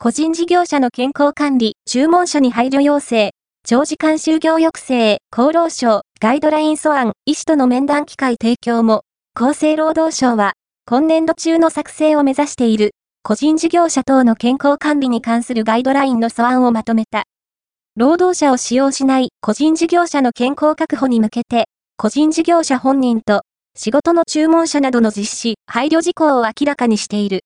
個人事業者の健康管理、注文書に配慮要請、長時間就業抑制、厚労省、ガイドライン素案、医師との面談機会提供も、厚生労働省は、今年度中の作成を目指している、個人事業者等の健康管理に関するガイドラインの素案をまとめた。労働者を使用しない個人事業者の健康確保に向けて、個人事業者本人と仕事の注文者などの実施、配慮事項を明らかにしている。